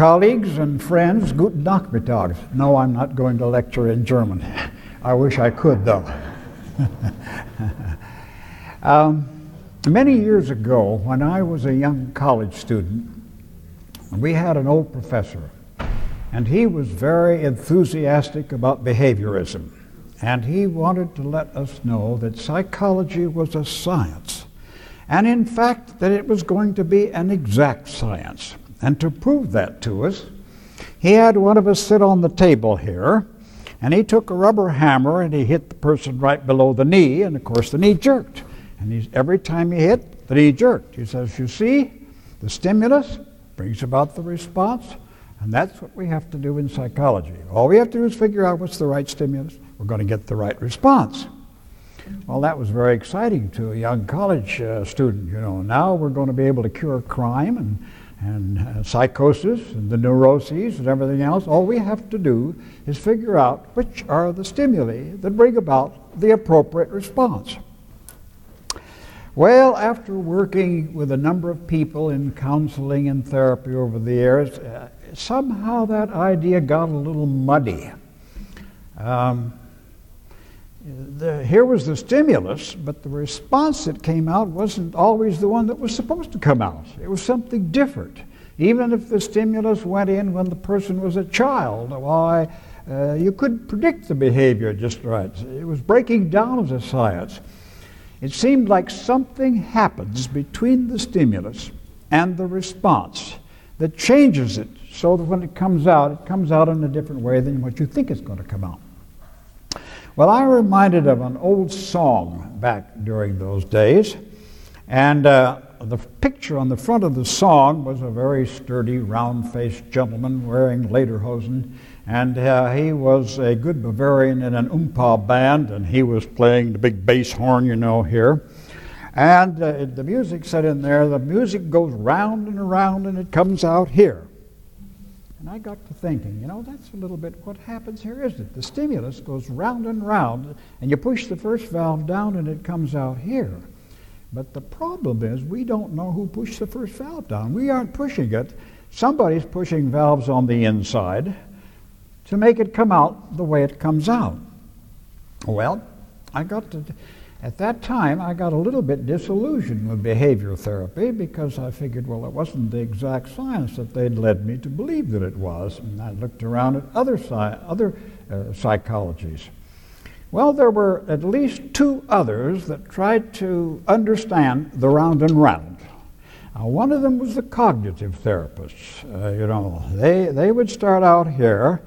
Colleagues and friends, guten Nachmittag. No, I'm not going to lecture in German. I wish I could, though. um, many years ago, when I was a young college student, we had an old professor, and he was very enthusiastic about behaviorism. And he wanted to let us know that psychology was a science, and in fact, that it was going to be an exact science. And to prove that to us, he had one of us sit on the table here, and he took a rubber hammer and he hit the person right below the knee, and of course the knee jerked. And every time he hit, the knee jerked. He says, You see, the stimulus brings about the response, and that's what we have to do in psychology. All we have to do is figure out what's the right stimulus, we're going to get the right response. Well, that was very exciting to a young college uh, student. You know, now we're going to be able to cure crime and and uh, psychosis and the neuroses and everything else. All we have to do is figure out which are the stimuli that bring about the appropriate response. Well, after working with a number of people in counseling and therapy over the years, uh, somehow that idea got a little muddy. Um, the, here was the stimulus, but the response that came out wasn't always the one that was supposed to come out. It was something different. Even if the stimulus went in when the person was a child, why, uh, you couldn't predict the behavior just right. It was breaking down as a science. It seemed like something happens between the stimulus and the response that changes it so that when it comes out, it comes out in a different way than what you think it's going to come out. Well, I'm reminded of an old song back during those days, and uh, the picture on the front of the song was a very sturdy, round faced gentleman wearing lederhosen, and uh, he was a good Bavarian in an oompah band, and he was playing the big bass horn, you know, here. And uh, the music set in there, the music goes round and around, and it comes out here. And I got to thinking, you know, that's a little bit what happens here, isn't it? The stimulus goes round and round, and you push the first valve down and it comes out here. But the problem is we don't know who pushed the first valve down. We aren't pushing it. Somebody's pushing valves on the inside to make it come out the way it comes out. Well, I got to at that time, I got a little bit disillusioned with behavior therapy because I figured, well, it wasn't the exact science that they'd led me to believe that it was. And I looked around at other, sci- other uh, psychologies. Well, there were at least two others that tried to understand the round and round. Now, one of them was the cognitive therapists. Uh, you know, they, they would start out here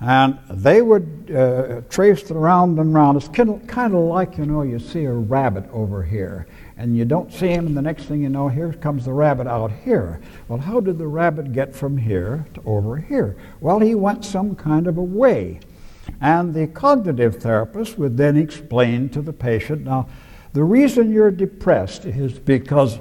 and they would uh, trace it round and around. It's kind of, kind of like, you know, you see a rabbit over here, and you don't see him, and the next thing you know, here comes the rabbit out here. Well, how did the rabbit get from here to over here? Well, he went some kind of a way. And the cognitive therapist would then explain to the patient now, the reason you're depressed is because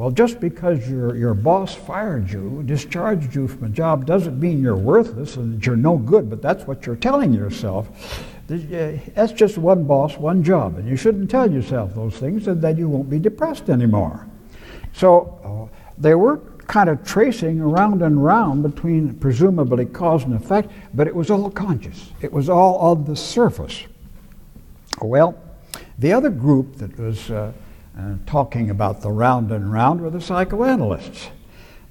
well, just because your, your boss fired you, discharged you from a job, doesn't mean you're worthless and that you're no good, but that's what you're telling yourself. Uh, that's just one boss, one job, and you shouldn't tell yourself those things, and then you won't be depressed anymore. So uh, they were kind of tracing around and round between presumably cause and effect, but it was all conscious. It was all on the surface. Well, the other group that was uh, uh, talking about the round and round were the psychoanalysts.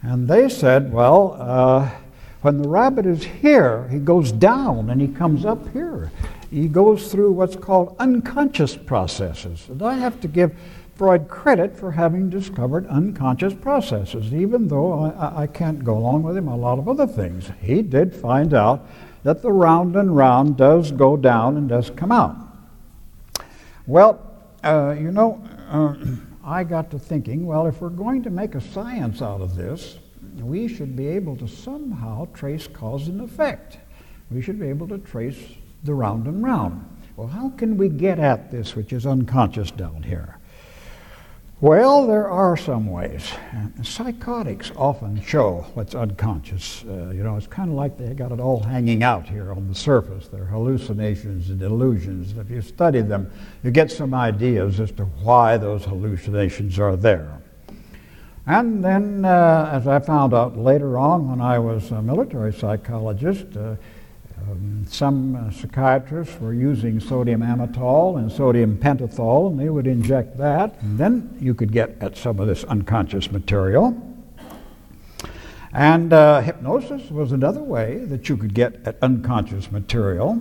And they said, well, uh, when the rabbit is here, he goes down and he comes up here. He goes through what's called unconscious processes. And I have to give Freud credit for having discovered unconscious processes, even though I, I can't go along with him on a lot of other things. He did find out that the round and round does go down and does come out. Well, uh, you know, uh, I got to thinking, well, if we're going to make a science out of this, we should be able to somehow trace cause and effect. We should be able to trace the round and round. Well, how can we get at this, which is unconscious down here? Well, there are some ways. Psychotics often show what's unconscious. Uh, you know, it's kind of like they got it all hanging out here on the surface. They're hallucinations and illusions. If you study them, you get some ideas as to why those hallucinations are there. And then, uh, as I found out later on when I was a military psychologist, uh, um, some uh, psychiatrists were using sodium amytal and sodium pentothal, and they would inject that, and then you could get at some of this unconscious material. And uh, hypnosis was another way that you could get at unconscious material.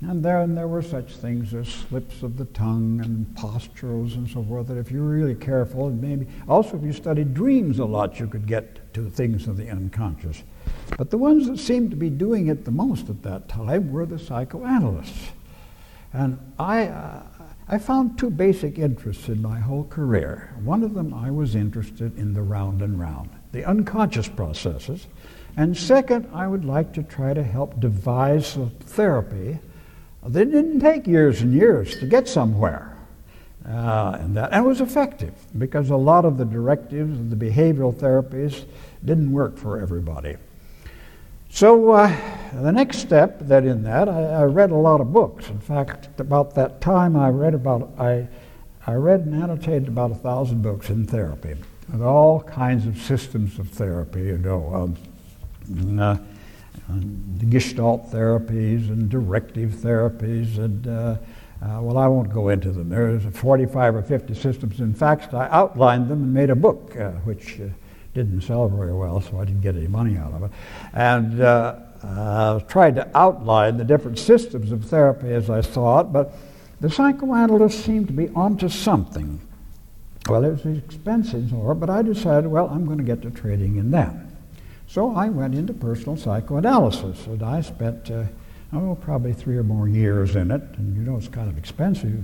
And then there were such things as slips of the tongue and posturals and so forth that if you were really careful, and maybe also if you studied dreams a lot, you could get to things of the unconscious. But the ones that seemed to be doing it the most at that time were the psychoanalysts. And I, uh, I found two basic interests in my whole career. One of them, I was interested in the round and round, the unconscious processes. And second, I would like to try to help devise a therapy they didn't take years and years to get somewhere. Uh, and that and was effective because a lot of the directives and the behavioral therapies didn't work for everybody. So uh, the next step that in that, I, I, read a lot of books. In fact, about that time, I read about I, I read and annotated about a thousand books in therapy, with all kinds of systems of therapy. You know, um, uh, and gestalt therapies and directive therapies and uh, uh, well, I won't go into them. There's 45 or 50 systems. In fact, I outlined them and made a book, uh, which uh, didn't sell very well, so I didn't get any money out of it. And uh, tried to outline the different systems of therapy as I saw it, but the psychoanalysts seemed to be onto something. Well, it was expensive, or but I decided, well, I'm going to get to trading in that. So I went into personal psychoanalysis, and I spent, uh, oh, probably three or more years in it. And you know, it's kind of expensive,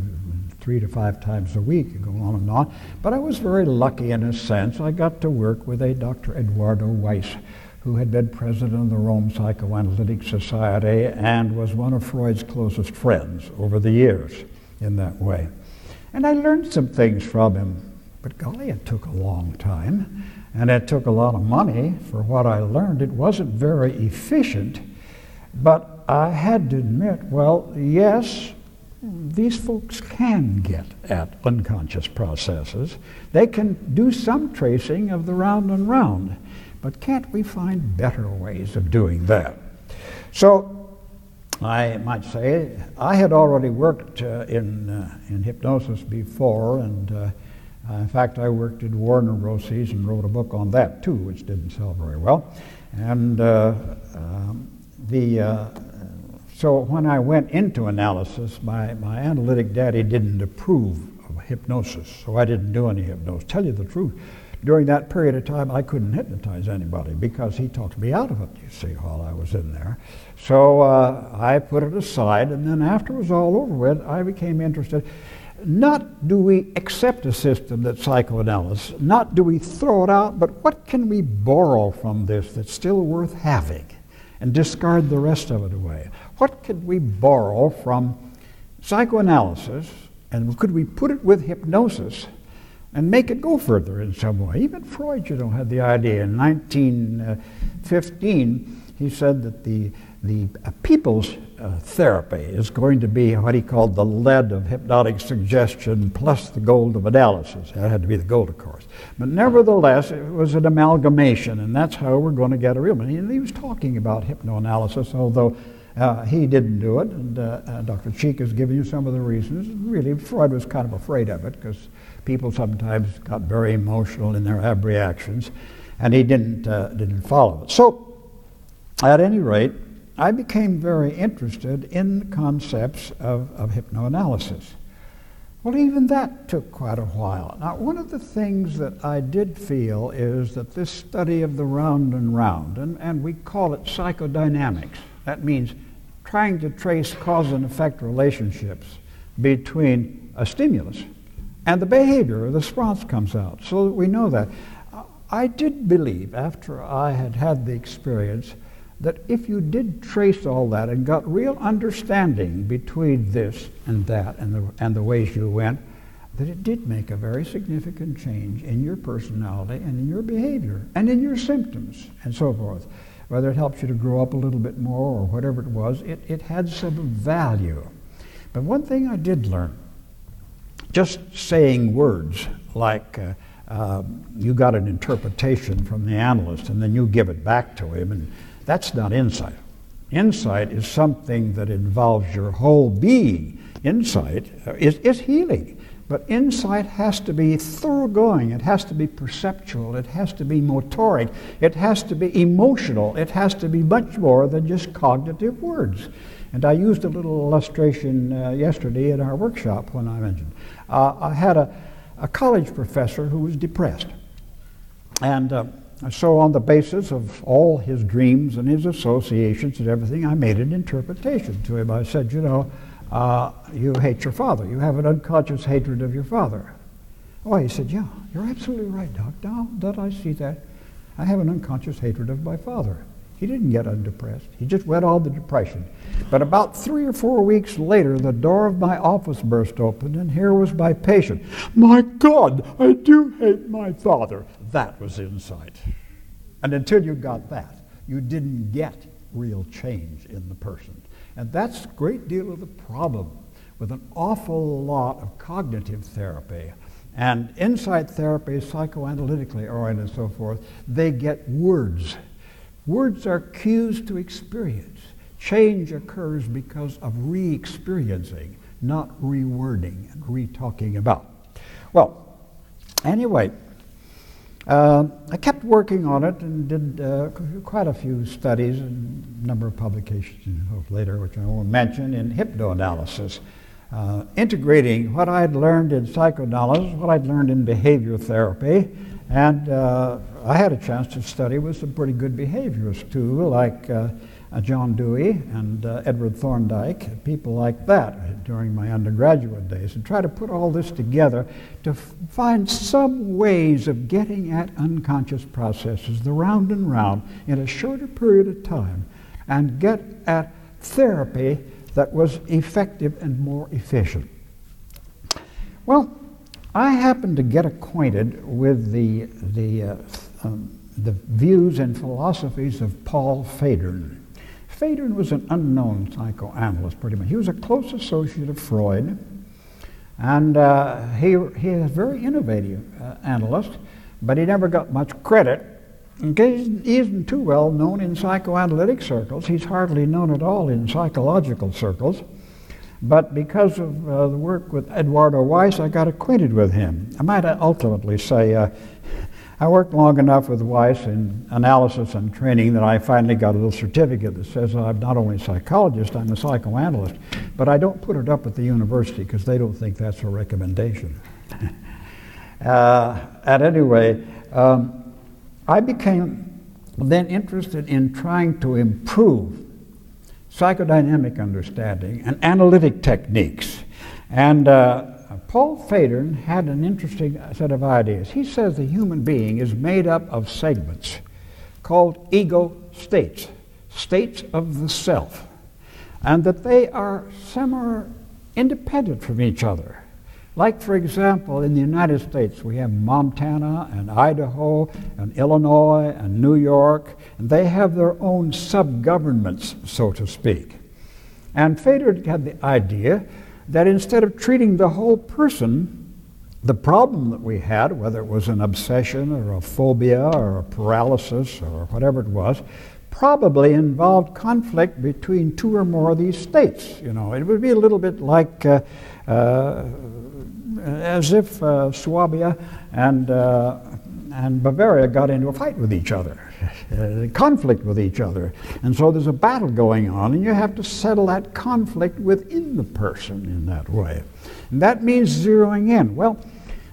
three to five times a week, and go on and on. But I was very lucky in a sense. I got to work with a Dr. Eduardo Weiss, who had been president of the Rome Psychoanalytic Society and was one of Freud's closest friends over the years in that way. And I learned some things from him, but golly, it took a long time and it took a lot of money for what I learned. It wasn't very efficient, but I had to admit, well, yes, these folks can get at unconscious processes. They can do some tracing of the round and round, but can't we find better ways of doing that? So I might say I had already worked uh, in, uh, in hypnosis before, and uh, in fact, I worked at war neuroses and wrote a book on that too, which didn't sell very well. And uh, um, the uh, so when I went into analysis, my, my analytic daddy didn't approve of hypnosis, so I didn't do any hypnosis. Tell you the truth, during that period of time, I couldn't hypnotize anybody because he talked me out of it, you see, while I was in there. So uh, I put it aside, and then after it was all over with, I became interested not do we accept a system that's psychoanalysis, not do we throw it out, but what can we borrow from this that's still worth having and discard the rest of it away? What could we borrow from psychoanalysis and could we put it with hypnosis and make it go further in some way? Even Freud, you know, had the idea in 1915, he said that the, the uh, people's uh, therapy is going to be what he called the lead of hypnotic suggestion plus the gold of analysis. That had to be the gold, of course. But nevertheless, it was an amalgamation, and that's how we're going to get a real one. He, was talking about hypnoanalysis, although uh, he didn't do it, and uh, uh Dr. Cheek has given you some of the reasons. Really, Freud was kind of afraid of it because people sometimes got very emotional in their ab reactions, and he didn't, uh, didn't follow it. So, at any rate, I became very interested in the concepts of, of hypnoanalysis. Well, even that took quite a while. Now, one of the things that I did feel is that this study of the round and round, and, and we call it psychodynamics, that means trying to trace cause and effect relationships between a stimulus and the behavior or the response comes out so that we know that. I did believe, after I had had the experience, that if you did trace all that and got real understanding between this and that and the, and the ways you went, that it did make a very significant change in your personality and in your behavior and in your symptoms and so forth. Whether it helps you to grow up a little bit more or whatever it was, it, it had some value. But one thing I did learn, just saying words like uh, uh, you got an interpretation from the analyst and then you give it back to him, and that's not insight. Insight is something that involves your whole being. Insight is, is healing. But insight has to be thoroughgoing, it has to be perceptual, it has to be motoric, it has to be emotional, it has to be much more than just cognitive words. And I used a little illustration uh, yesterday in our workshop when I mentioned. Uh, I had a, a college professor who was depressed. And uh, so, on the basis of all his dreams and his associations and everything, I made an interpretation to him. I said, You know, uh, you hate your father. You have an unconscious hatred of your father. Oh, he said, Yeah, you're absolutely right, Doc. Now that I see that, I have an unconscious hatred of my father. He didn't get undepressed. He just went on the depression. But about three or four weeks later, the door of my office burst open, and here was my patient. My God, I do hate my father. That was insight. And until you got that, you didn't get real change in the person. And that's a great deal of the problem with an awful lot of cognitive therapy. And insight therapy psychoanalytically oriented and so forth. They get words Words are cues to experience. Change occurs because of re experiencing, not rewording and re talking about. Well, anyway, uh, I kept working on it and did uh, quite a few studies and a number of publications later, which I won't mention, in hypnoanalysis, uh, integrating what I'd learned in psychoanalysis, what I'd learned in behavior therapy, and uh, I had a chance to study with some pretty good behaviorists too, like uh, John Dewey and uh, Edward Thorndike, people like that during my undergraduate days, and try to put all this together to f- find some ways of getting at unconscious processes, the round and round, in a shorter period of time, and get at therapy that was effective and more efficient. Well, I happened to get acquainted with the, the, uh, um, the views and philosophies of Paul Federn. Federn was an unknown psychoanalyst, pretty much. He was a close associate of Freud, and uh, he, he is a very innovative uh, analyst, but he never got much credit. He isn't too well known in psychoanalytic circles. He's hardly known at all in psychological circles. But because of uh, the work with Eduardo Weiss, I got acquainted with him. I might ultimately say uh, I worked long enough with Weiss in analysis and training that I finally got a little certificate that says I'm not only a psychologist, I'm a psychoanalyst. But I don't put it up at the university because they don't think that's a recommendation. uh, at any rate, um, I became then interested in trying to improve psychodynamic understanding, and analytic techniques. And uh, Paul Federn had an interesting set of ideas. He says the human being is made up of segments called ego states, states of the self, and that they are semi independent from each other. Like, for example, in the United States, we have Montana and Idaho and Illinois and New York, and they have their own sub governments, so to speak. And Federn had the idea that instead of treating the whole person, the problem that we had, whether it was an obsession or a phobia or a paralysis or whatever it was, probably involved conflict between two or more of these states. You know, it would be a little bit like. Uh, uh, as if uh, Swabia and, uh, and Bavaria got into a fight with each other, Uh, conflict with each other. And so there's a battle going on, and you have to settle that conflict within the person in that way. And that means zeroing in. Well,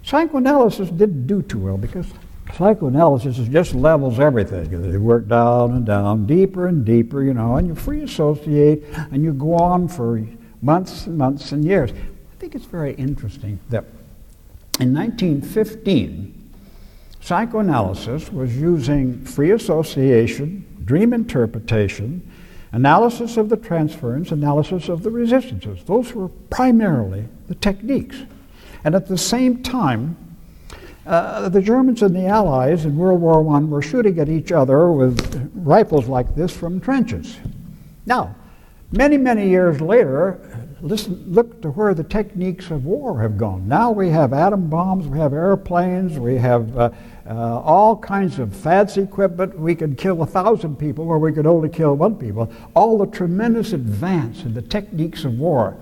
psychoanalysis didn't do too well because psychoanalysis just levels everything. You work down and down, deeper and deeper, you know, and you free associate and you go on for months and months and years I think it's very interesting that in 1915, psychoanalysis was using free association, dream interpretation, analysis of the transference, analysis of the resistances. Those were primarily the techniques. And at the same time, uh, the Germans and the Allies in World War I were shooting at each other with rifles like this from trenches. Now, many, many years later, listen, look to where the techniques of war have gone. Now we have atom bombs, we have airplanes, we have uh, uh, all kinds of fancy equipment. We could kill a thousand people, or we could only kill one people. All the tremendous advance in the techniques of war.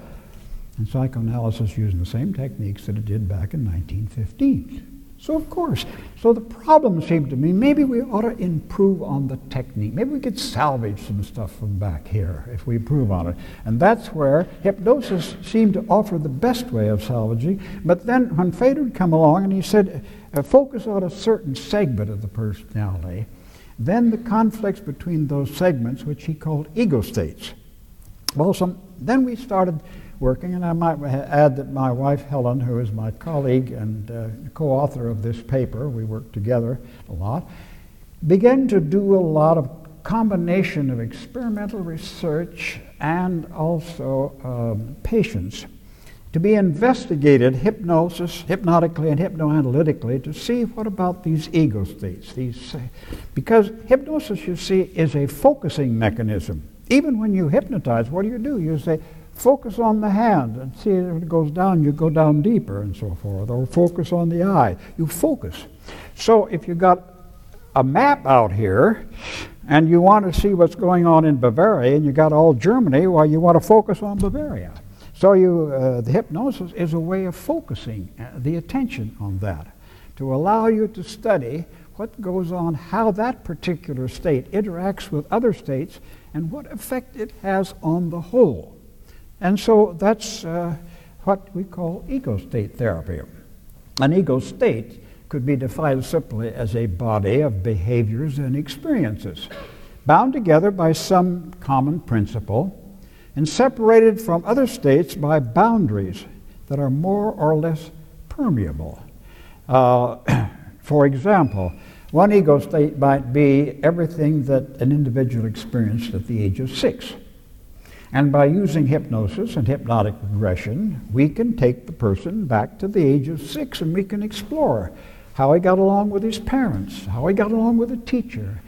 And psychoanalysis using the same techniques that it did back in 1915. So, of course, so the problem seemed to me maybe we ought to improve on the technique. Maybe we could salvage some stuff from back here if we improve on it. And that's where hypnosis seemed to offer the best way of salvaging. But then when Federn would come along and he said, uh, focus on a certain segment of the personality, then the conflicts between those segments, which he called ego states. Well, some, then we started working. And I might add that my wife, Helen, who is my colleague and uh, co author of this paper, we work together a lot, began to do a lot of combination of experimental research and also um, patients to be investigated hypnosis, hypnotically and hypnoanalytically to see what about these ego states. These, because hypnosis, you see, is a focusing mechanism. Even when you hypnotize, what do you do? You say, focus on the hand and see if it goes down, you go down deeper and so forth. Or focus on the eye. You focus. So if you got a map out here and you want to see what's going on in Bavaria and you got all Germany, well, you want to focus on Bavaria. So you, uh, the hypnosis is a way of focusing uh, the attention on that to allow you to study what goes on, how that particular state interacts with other states, and what effect it has on the whole. And so that's uh, what we call ego state therapy. An ego state could be defined simply as a body of behaviors and experiences, bound together by some common principle and separated from other states by boundaries that are more or less permeable. Uh, for example, one ego state might be everything that an individual experienced at the age of six. And by using hypnosis and hypnotic regression, we can take the person back to the age of six and we can explore how he got along with his parents, how he got along with the teacher,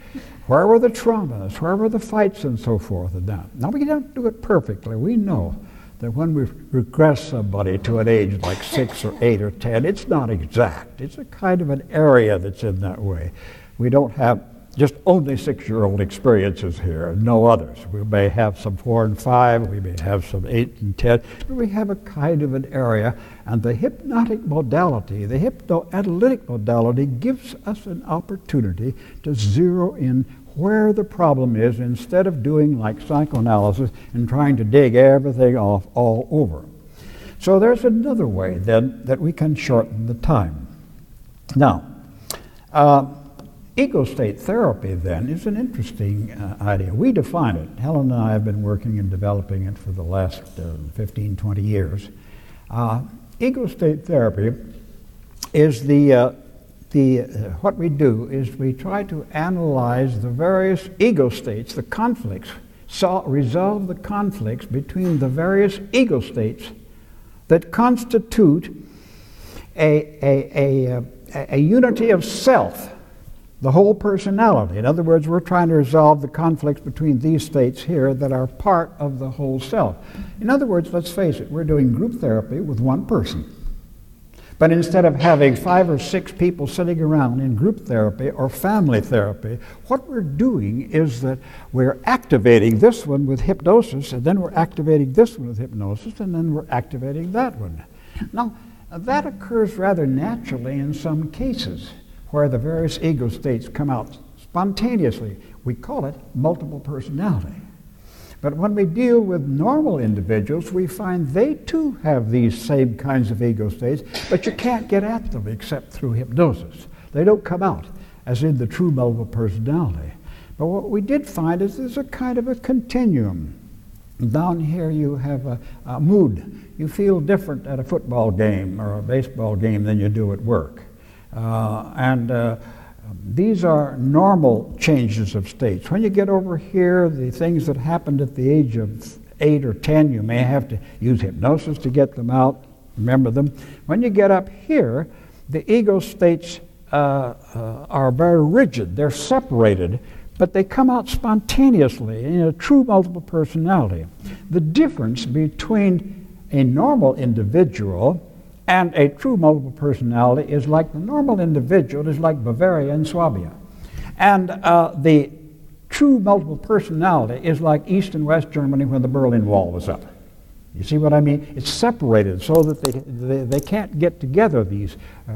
where were the traumas, where were the fights, and so forth. And that. Now, we don't do it perfectly. We know that when we regress somebody to an age like six or eight or ten, it's not exact. It's a kind of an area that's in that way. We don't have just only six year old experiences here, no others. We may have some four and five, we may have some eight and ten, but we have a kind of an area. And the hypnotic modality, the hypnoanalytic modality, gives us an opportunity to zero in where the problem is instead of doing like psychoanalysis and trying to dig everything off all over. So there's another way then that we can shorten the time. Now, uh, Ego state therapy, then, is an interesting uh, idea. We define it. Helen and I have been working and developing it for the last uh, 15, 20 years. Uh, ego state therapy is the, uh, the uh, what we do is we try to analyze the various ego states, the conflicts, so resolve the conflicts between the various ego states that constitute a, a, a, a, a unity of self the whole personality. In other words, we're trying to resolve the conflicts between these states here that are part of the whole self. In other words, let's face it, we're doing group therapy with one person. But instead of having five or six people sitting around in group therapy or family therapy, what we're doing is that we're activating this one with hypnosis, and then we're activating this one with hypnosis, and then we're activating that one. Now, that occurs rather naturally in some cases where the various ego states come out spontaneously. We call it multiple personality. But when we deal with normal individuals, we find they too have these same kinds of ego states, but you can't get at them except through hypnosis. They don't come out as in the true multiple personality. But what we did find is there's a kind of a continuum. Down here you have a, a mood. You feel different at a football game or a baseball game than you do at work. Uh, and uh, these are normal changes of states. When you get over here, the things that happened at the age of eight or ten, you may have to use hypnosis to get them out, remember them. When you get up here, the ego states uh, uh, are very rigid, they're separated, but they come out spontaneously in a true multiple personality. The difference between a normal individual and a true multiple personality is like the normal individual is like Bavaria and Swabia. And uh, the true multiple personality is like East and West Germany when the Berlin Wall was up. You see what I mean? It's separated so that they, they, they can't get together these uh,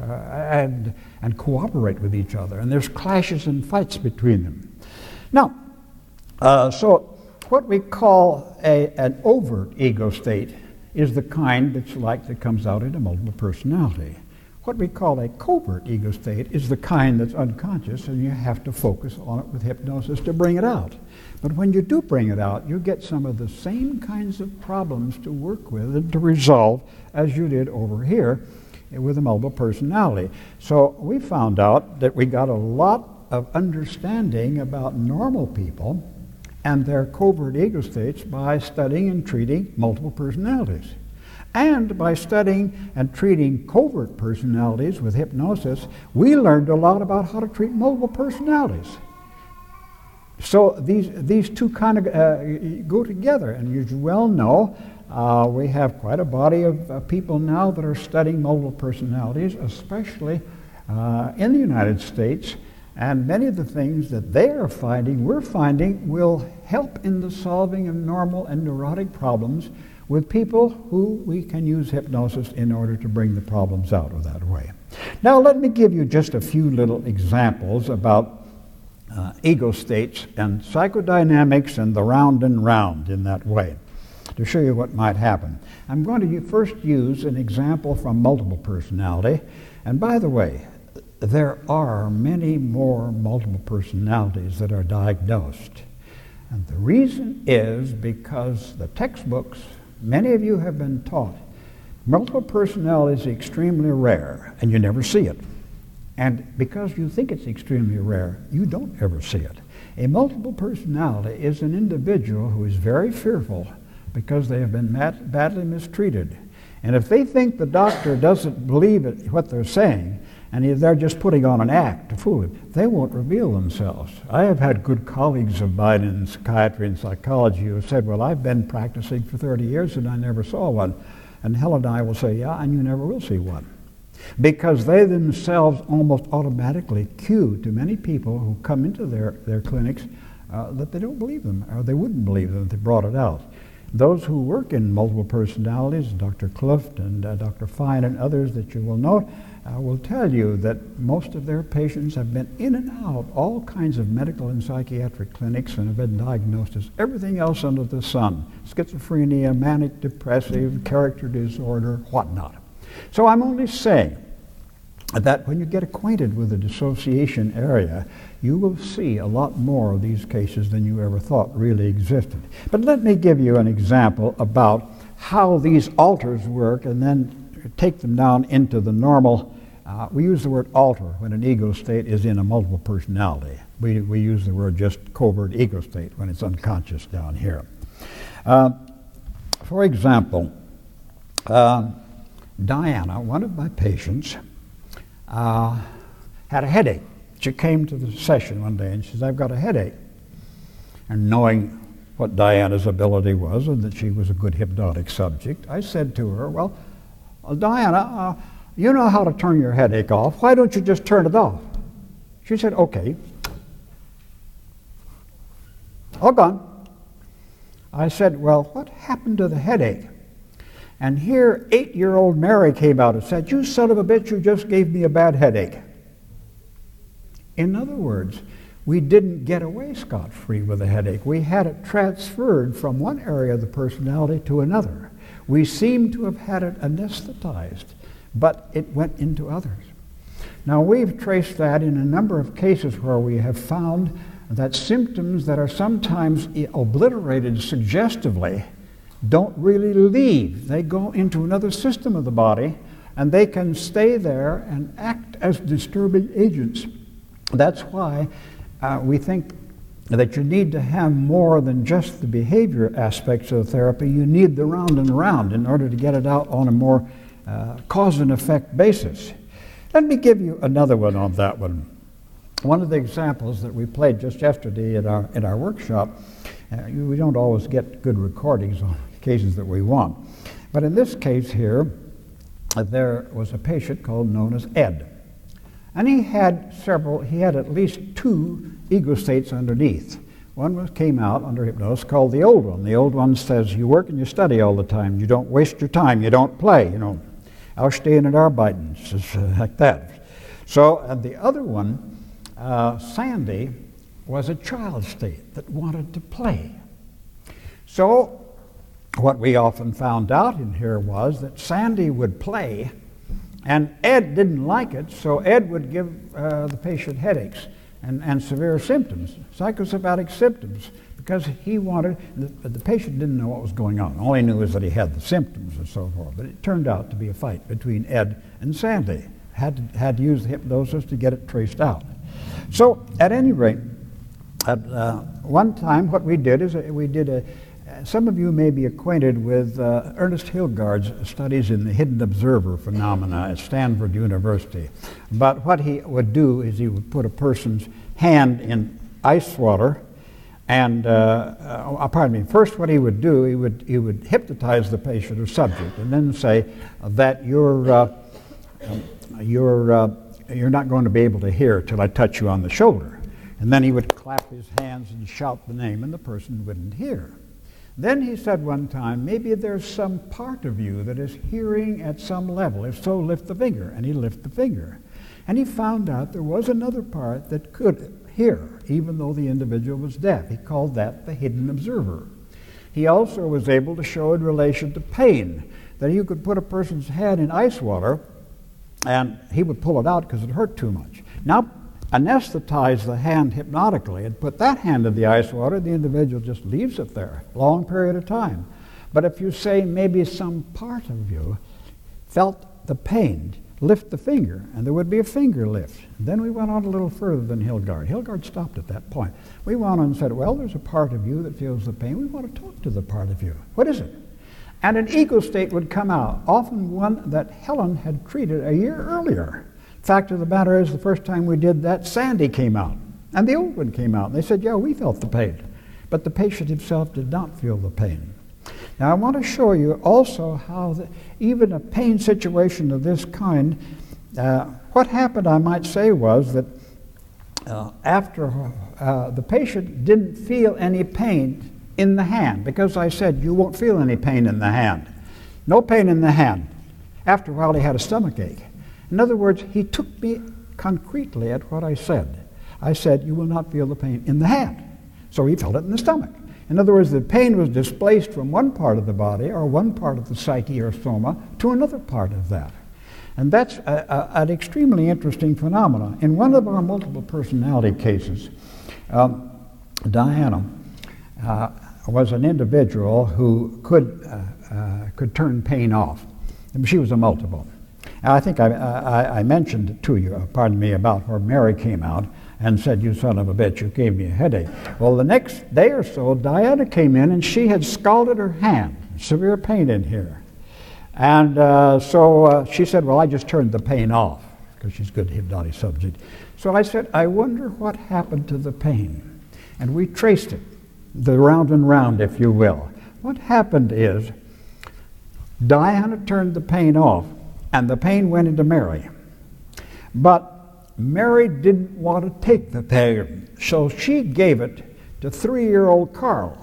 and, and cooperate with each other. And there's clashes and fights between them. Now, uh, so what we call a, an overt ego state is the kind that's like that comes out in a multiple personality. What we call a covert ego state is the kind that's unconscious, and you have to focus on it with hypnosis to bring it out. But when you do bring it out, you get some of the same kinds of problems to work with and to resolve as you did over here with a multiple personality. So we found out that we got a lot of understanding about normal people and their covert ego states by studying and treating multiple personalities. And by studying and treating covert personalities with hypnosis, we learned a lot about how to treat multiple personalities. So these, these two kind of uh, go together, and as you well know uh, we have quite a body of uh, people now that are studying multiple personalities, especially uh, in the United States. And many of the things that they are finding, we're finding, will help in the solving of normal and neurotic problems with people who we can use hypnosis in order to bring the problems out of that way. Now, let me give you just a few little examples about uh, ego states and psychodynamics and the round and round in that way to show you what might happen. I'm going to first use an example from multiple personality. And by the way, there are many more multiple personalities that are diagnosed. And the reason is because the textbooks, many of you have been taught, multiple personality is extremely rare, and you never see it. And because you think it's extremely rare, you don't ever see it. A multiple personality is an individual who is very fearful because they have been badly mistreated. And if they think the doctor doesn't believe it, what they're saying, and they're just putting on an act to fool him. They won't reveal themselves. I have had good colleagues of mine in psychiatry and psychology who have said, Well, I've been practicing for 30 years and I never saw one. And Helen and I will say, Yeah, and you never will see one. Because they themselves almost automatically cue to many people who come into their, their clinics uh, that they don't believe them, or they wouldn't believe them if they brought it out. Those who work in multiple personalities, Dr. Kluft and uh, Dr. Fine and others that you will know, uh, will tell you that most of their patients have been in and out all kinds of medical and psychiatric clinics and have been diagnosed as everything else under the sun schizophrenia, manic depressive, character disorder, whatnot. So I'm only saying that when you get acquainted with the dissociation area, you will see a lot more of these cases than you ever thought really existed. But let me give you an example about how these alters work and then take them down into the normal uh, we use the word alter when an ego state is in a multiple personality. We, we use the word just covert ego state when it's unconscious down here. Uh, for example, uh, Diana, one of my patients, uh, had a headache. She came to the session one day and she says, I've got a headache. And knowing what Diana's ability was and that she was a good hypnotic subject, I said to her, Well, Diana, uh, you know how to turn your headache off. Why don't you just turn it off? She said, Okay. All gone. I said, Well, what happened to the headache? And here, eight year old Mary came out and said, You son of a bitch, you just gave me a bad headache. In other words, we didn't get away scot free with a headache. We had it transferred from one area of the personality to another. We seem to have had it anesthetized but it went into others. Now, we've traced that in a number of cases where we have found that symptoms that are sometimes obliterated suggestively don't really leave. They go into another system of the body and they can stay there and act as disturbing agents. That's why uh, we think that you need to have more than just the behavior aspects of the therapy. You need the round and round in order to get it out on a more uh, cause and effect basis. Let me give you another one on that one. One of the examples that we played just yesterday in our, in our workshop, uh, we don't always get good recordings on occasions that we want. But in this case here, uh, there was a patient called known as Ed. And he had several, he had at least two ego states underneath. One came out under hypnosis called the old one. The old one says, You work and you study all the time. You don't waste your time. You don't play. You know, Ausstehen und Arbeiten, uh, like that. So, and the other one, uh, Sandy, was a child state that wanted to play. So, what we often found out in here was that Sandy would play, and Ed didn't like it, so Ed would give uh, the patient headaches and, and severe symptoms, psychosomatic symptoms, because he wanted, the, the patient didn't know what was going on. All he knew was that he had the symptoms and so forth. But it turned out to be a fight between Ed and Sandy. Had to, had to use the hypnosis to get it traced out. So, at any rate, at uh, one time, what we did is we did a, some of you may be acquainted with uh, Ernest Hilgard's studies in the hidden observer phenomena at Stanford University. But what he would do is he would put a person's hand in ice water, and uh, uh, pardon me. First, what he would do, he would he would hypnotize the patient or subject, and then say that you're uh, you're uh, you're not going to be able to hear till I touch you on the shoulder. And then he would clap his hands and shout the name, and the person wouldn't hear. Then he said one time, maybe there's some part of you that is hearing at some level. If so, lift the finger. And he lifted the finger. And he found out there was another part that could hear, even though the individual was deaf. He called that the hidden observer. He also was able to show in relation to pain that you could put a person's head in ice water and he would pull it out because it hurt too much. Now, anesthetize the hand hypnotically and put that hand in the ice water, the individual just leaves it there long period of time. But if you say maybe some part of you felt the pain, lift the finger, and there would be a finger lift. then we went on a little further than Hilgard. Hilgard stopped at that point. We went on and said, Well, there's a part of you that feels the pain. We want to talk to the part of you. What is it? And an ego state would come out, often one that Helen had treated a year earlier. Fact of the matter is, the first time we did that, Sandy came out, and the old one came out. And they said, Yeah, we felt the pain. But the patient himself did not feel the pain. Now, I want to show you also how the, even a pain situation of this kind, uh, what happened, I might say, was that uh, after uh, the patient didn't feel any pain in the hand, because I said, You won't feel any pain in the hand. No pain in the hand. After a while, he had a stomach ache. In other words, he took me concretely at what I said. I said, You will not feel the pain in the hand. So he felt it in the stomach. In other words, the pain was displaced from one part of the body or one part of the psyche or soma to another part of that. And that's a, a, an extremely interesting phenomenon. In one of our multiple personality cases, um, Diana uh, was an individual who could, uh, uh, could turn pain off. She was a multiple. I think I, I, I, mentioned to you, uh, pardon me, about where Mary came out and said, You son of a bitch, you gave me a headache. Well, the next day or so, Diana came in and she had scalded her hand, severe pain in here. And uh, so uh, she said, Well, I just turned the pain off because she's a good hypnotic subject. So I said, I wonder what happened to the pain. And we traced it, the round and round, if you will. What happened is Diana turned the pain off and the pain went into Mary. But Mary didn't want to take the pain, so she gave it to three year old Carl.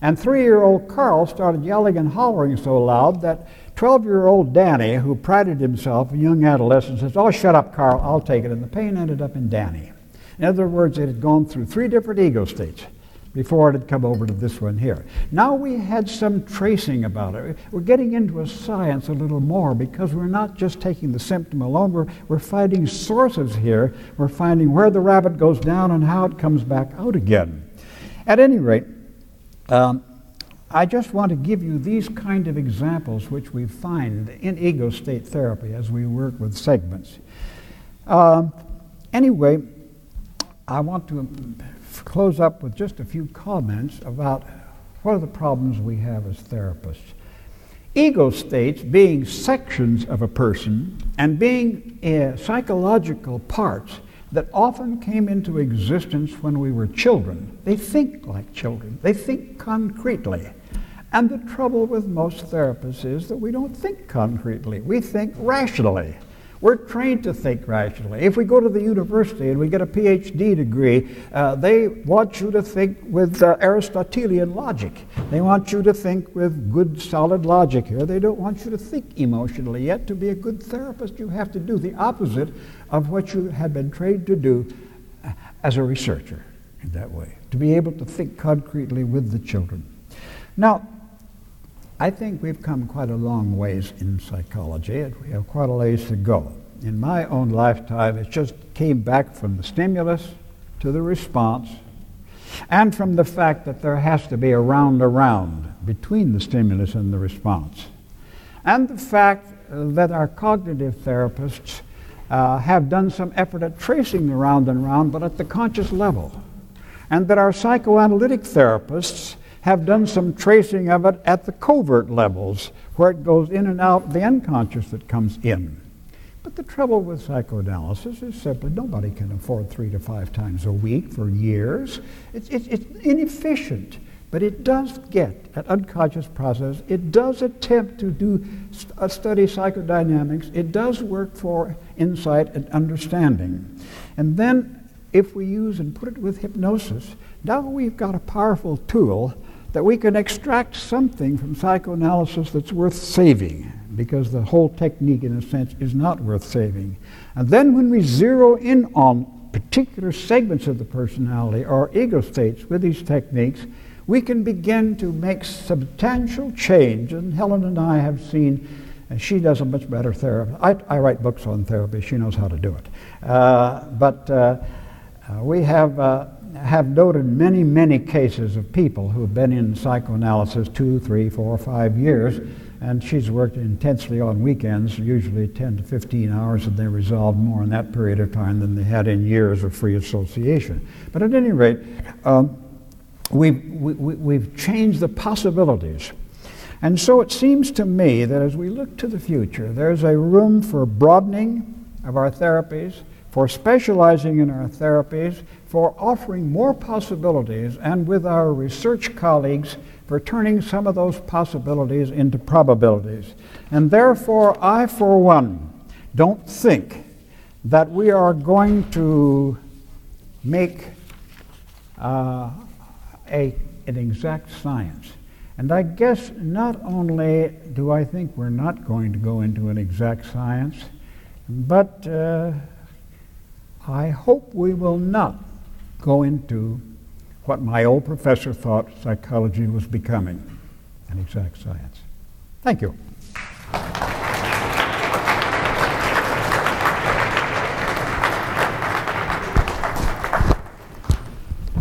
And three year old Carl started yelling and hollering so loud that 12 year old Danny, who prided himself, a young adolescent, says, Oh, shut up, Carl, I'll take it. And the pain ended up in Danny. In other words, it had gone through three different ego states before it had come over to this one here. Now we had some tracing about it. We're getting into a science a little more because we're not just taking the symptom alone, we're, we're finding sources here. We're finding where the rabbit goes down and how it comes back out again. At any rate, um, I just want to give you these kind of examples which we find in ego state therapy as we work with segments. Um, anyway, I want to close up with just a few comments about what are the problems we have as therapists. Ego states being sections of a person and being uh, psychological parts that often came into existence when we were children. They think like children, they think concretely. And the trouble with most therapists is that we don't think concretely, we think rationally. We're trained to think rationally. If we go to the university and we get a PhD degree, uh, they want you to think with uh, Aristotelian logic. They want you to think with good, solid logic here. They don't want you to think emotionally. Yet, to be a good therapist, you have to do the opposite of what you had been trained to do uh, as a researcher in that way, to be able to think concretely with the children. Now, I think we've come quite a long ways in psychology, and we have quite a ways to go. In my own lifetime, it just came back from the stimulus to the response, and from the fact that there has to be a round around between the stimulus and the response, and the fact that our cognitive therapists uh, have done some effort at tracing the round and round, but at the conscious level, and that our psychoanalytic therapists have done some tracing of it at the covert levels, where it goes in and out the unconscious that comes in. But the trouble with psychoanalysis is simply nobody can afford three to five times a week for years. It's, it's, it's inefficient, but it does get at unconscious process. It does attempt to do st- uh, study psychodynamics. It does work for insight and understanding. And then, if we use and put it with hypnosis, now we've got a powerful tool that we can extract something from psychoanalysis that's worth saving, because the whole technique, in a sense, is not worth saving. And then when we zero in on particular segments of the personality or ego states with these techniques, we can begin to make substantial change. And Helen and I have seen, and she does a much better therapy. I, I write books on therapy, she knows how to do it. Uh, but uh, uh, we have uh, have noted many, many cases of people who have been in psychoanalysis two, three, four, five years, and she's worked intensely on weekends, usually 10 to 15 hours, and they resolved more in that period of time than they had in years of free association. But at any rate, um, we've, we, we've changed the possibilities. And so it seems to me that as we look to the future, there's a room for broadening of our therapies, for specializing in our therapies, for offering more possibilities, and with our research colleagues for turning some of those possibilities into probabilities. And therefore, I, for one, don't think that we are going to make uh, a, an exact science. And I guess not only do I think we're not going to go into an exact science, but uh, I hope we will not go into what my old professor thought psychology was becoming an exact science. Thank you.